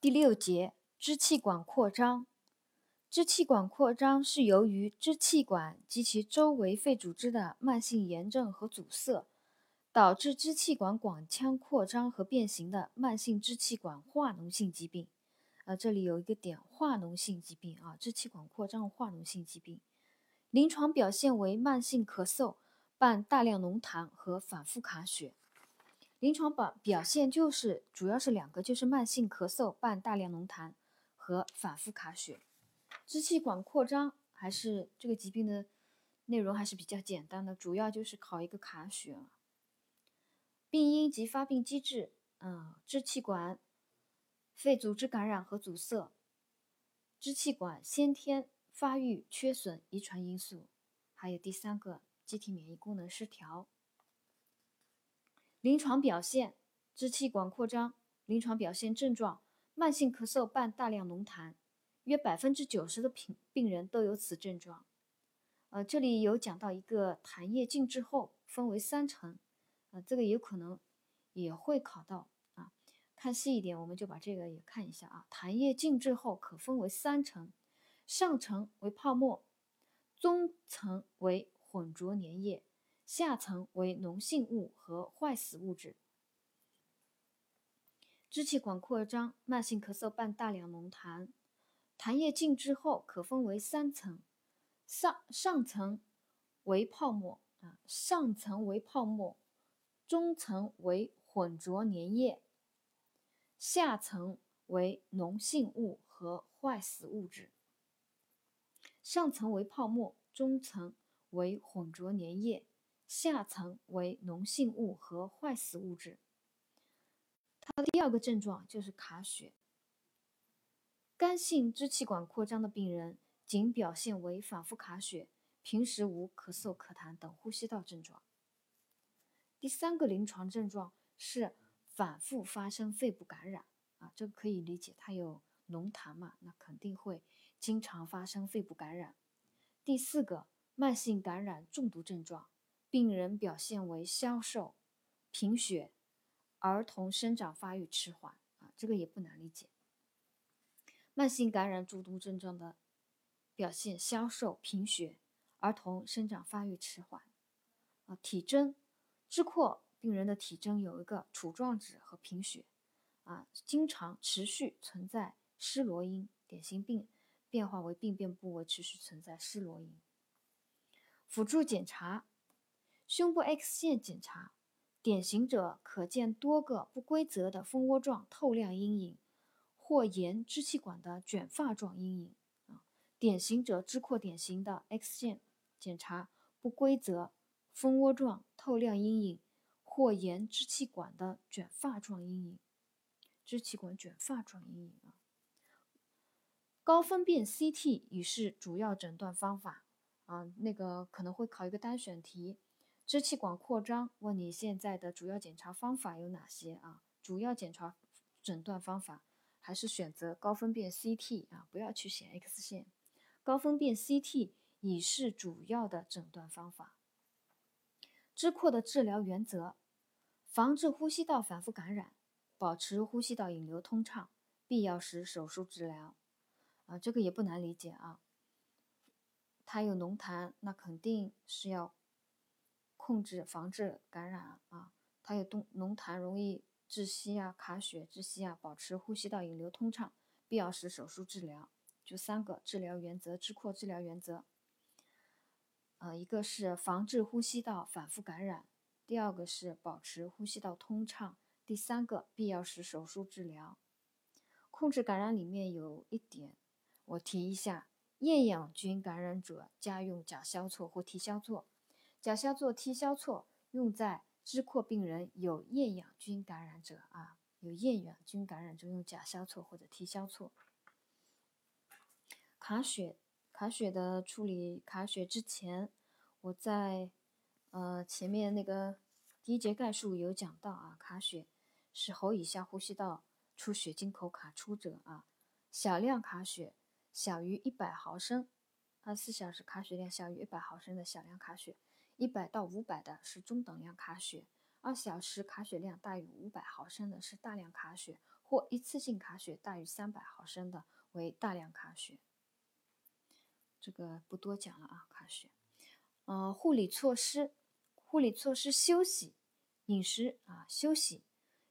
第六节，支气管扩张。支气管扩张是由于支气管及其周围肺组织的慢性炎症和阻塞，导致支气管管腔扩张和变形的慢性支气管化脓性疾病。啊，这里有一个点，化脓性疾病啊，支气管扩张化脓性疾病。临床表现为慢性咳嗽伴大量浓痰和反复卡血。临床表表现就是主要是两个，就是慢性咳嗽伴大量浓痰和反复卡血。支气管扩张还是这个疾病的内容还是比较简单的，主要就是考一个卡血。病因及发病机制，嗯，支气管肺组织感染和阻塞，支气管先天发育缺损遗传因素，还有第三个机体免疫功能失调。临床表现：支气管扩张。临床表现症状：慢性咳嗽伴大量浓痰，约百分之九十的病病人都有此症状。呃，这里有讲到一个痰液静置后分为三层，呃，这个有可能也会考到啊。看细一点，我们就把这个也看一下啊。痰液静置后可分为三层，上层为泡沫，中层为混浊粘液。下层为脓性物和坏死物质。支气管扩张，慢性咳嗽伴大量浓痰，痰液静置后可分为三层，上上层为泡沫啊，上层为泡沫，中层为混浊粘液，下层为脓性物和坏死物质。上层为泡沫，中层为混浊粘液。下层为脓性物和坏死物质。它的第二个症状就是卡血。干性支气管扩张的病人仅表现为反复卡血，平时无咳嗽、咳痰等呼吸道症状。第三个临床症状是反复发生肺部感染啊，这个可以理解，它有浓痰嘛，那肯定会经常发生肺部感染。第四个慢性感染中毒症状。病人表现为消瘦、贫血，儿童生长发育迟缓啊，这个也不难理解。慢性感染中毒症状的表现消瘦、贫血，儿童生长发育迟缓啊。体征，支扩病人的体征有一个杵状指和贫血啊，经常持续存在湿罗音，典型病变化为病变部位持续存在湿罗音。辅助检查。胸部 X 线检查，典型者可见多个不规则的蜂窝状透亮阴影，或沿支气管的卷发状阴影。啊，典型者支扩典型的 X 线检查不规则蜂窝状透亮阴影，或沿支气管的卷发状阴影。支气管卷发状阴影啊，高分辨 CT 已是主要诊断方法。啊，那个可能会考一个单选题。支气管扩张，问你现在的主要检查方法有哪些啊？主要检查诊断方法还是选择高分辨 CT 啊，不要去选 X 线。高分辨 CT 已是主要的诊断方法。支扩的治疗原则：防治呼吸道反复感染，保持呼吸道引流通畅，必要时手术治疗。啊，这个也不难理解啊。它有浓痰，那肯定是要。控制防治感染啊，它有浓浓痰容易窒息啊、卡血窒息啊，保持呼吸道引流通畅，必要时手术治疗。就三个治疗原则，支扩治疗原则。呃，一个是防治呼吸道反复感染，第二个是保持呼吸道通畅，第三个必要时手术治疗。控制感染里面有一点，我提一下：厌氧菌感染者加用甲硝唑或替硝唑。甲硝唑、替硝唑用在支扩病人有厌氧菌感染者啊，有厌氧菌感染者用甲硝唑或者替硝唑。卡血，卡血的处理，卡血之前，我在呃前面那个第一节概述有讲到啊，卡血是喉以下呼吸道出血经口卡出者啊，小量卡血小于一百毫升，二十四小时卡血量小于一百毫升的小量卡血。一百到五百的是中等量卡血，二小时卡血量大于五百毫升的是大量卡血，或一次性卡血大于三百毫升的为大量卡血。这个不多讲了啊，卡血。呃，护理措施，护理措施，休息、饮食啊，休息，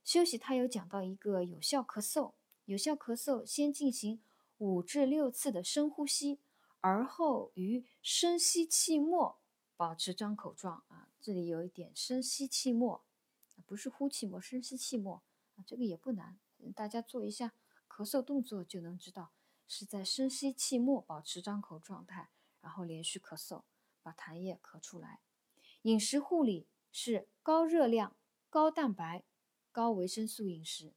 休息。它有讲到一个有效咳嗽，有效咳嗽先进行五至六次的深呼吸，而后于深吸气末，保持张口状啊。这里有一点深吸气末，不是呼气末，深吸气末啊，这个也不难，大家做一下咳嗽动作就能知道。是在深吸气末，保持张口状态，然后连续咳嗽，把痰液咳出来。饮食护理是高热量、高蛋白、高维生素饮食，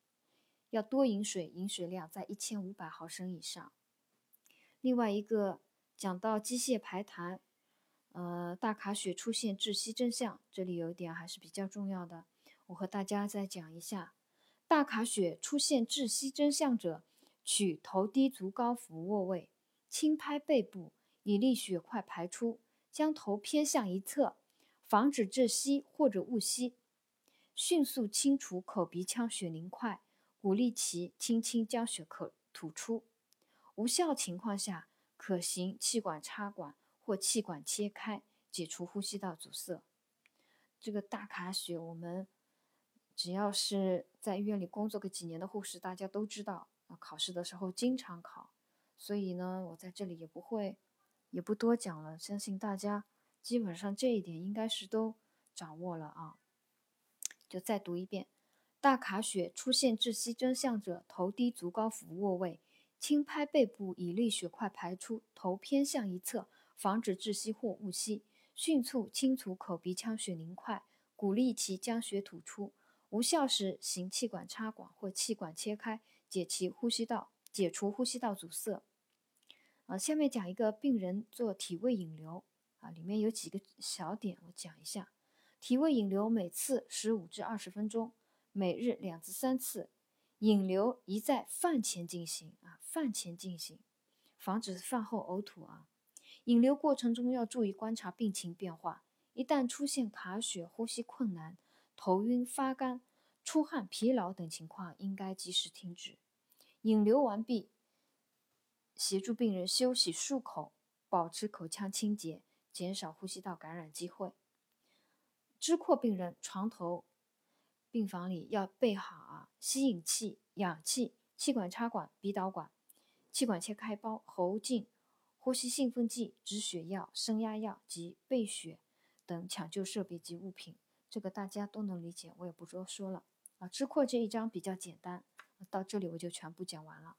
要多饮水，饮水量在一千五百毫升以上。另外一个讲到机械排痰，呃，大卡血出现窒息征象，这里有一点还是比较重要的，我和大家再讲一下：大卡血出现窒息征象者。取头低足高俯卧位，轻拍背部，以利血块排出。将头偏向一侧，防止窒息或者误吸。迅速清除口鼻腔血凝块，鼓励其轻轻将血口吐出。无效情况下，可行气管插管或气管切开，解除呼吸道阻塞。这个大卡血，我们只要是在医院里工作个几年的护士，大家都知道。考试的时候经常考，所以呢，我在这里也不会，也不多讲了。相信大家基本上这一点应该是都掌握了啊。就再读一遍：大卡血出现窒息征象者，头低足高俯卧位，轻拍背部以利血块排出，头偏向一侧，防止窒息或误吸。迅速清除口鼻腔血凝块，鼓励其将血吐出。无效时行气管插管或气管切开。解其呼吸道，解除呼吸道阻塞。啊，下面讲一个病人做体位引流啊，里面有几个小点，我讲一下。体位引流每次十五至二十分钟，每日两至三次。引流宜在饭前进行啊，饭前进行，防止饭后呕吐啊。引流过程中要注意观察病情变化，一旦出现卡血、呼吸困难、头晕、发干。出汗、疲劳等情况应该及时停止。引流完毕，协助病人休息漱口，保持口腔清洁，减少呼吸道感染机会。支扩病人床头病房里要备好，吸引器、氧气、气管插管、鼻导管、气管切开包、喉镜、呼吸兴奋剂、止血药、升压药及备血等抢救设备及物品。这个大家都能理解，我也不多说了啊。支扩这一章比较简单，到这里我就全部讲完了。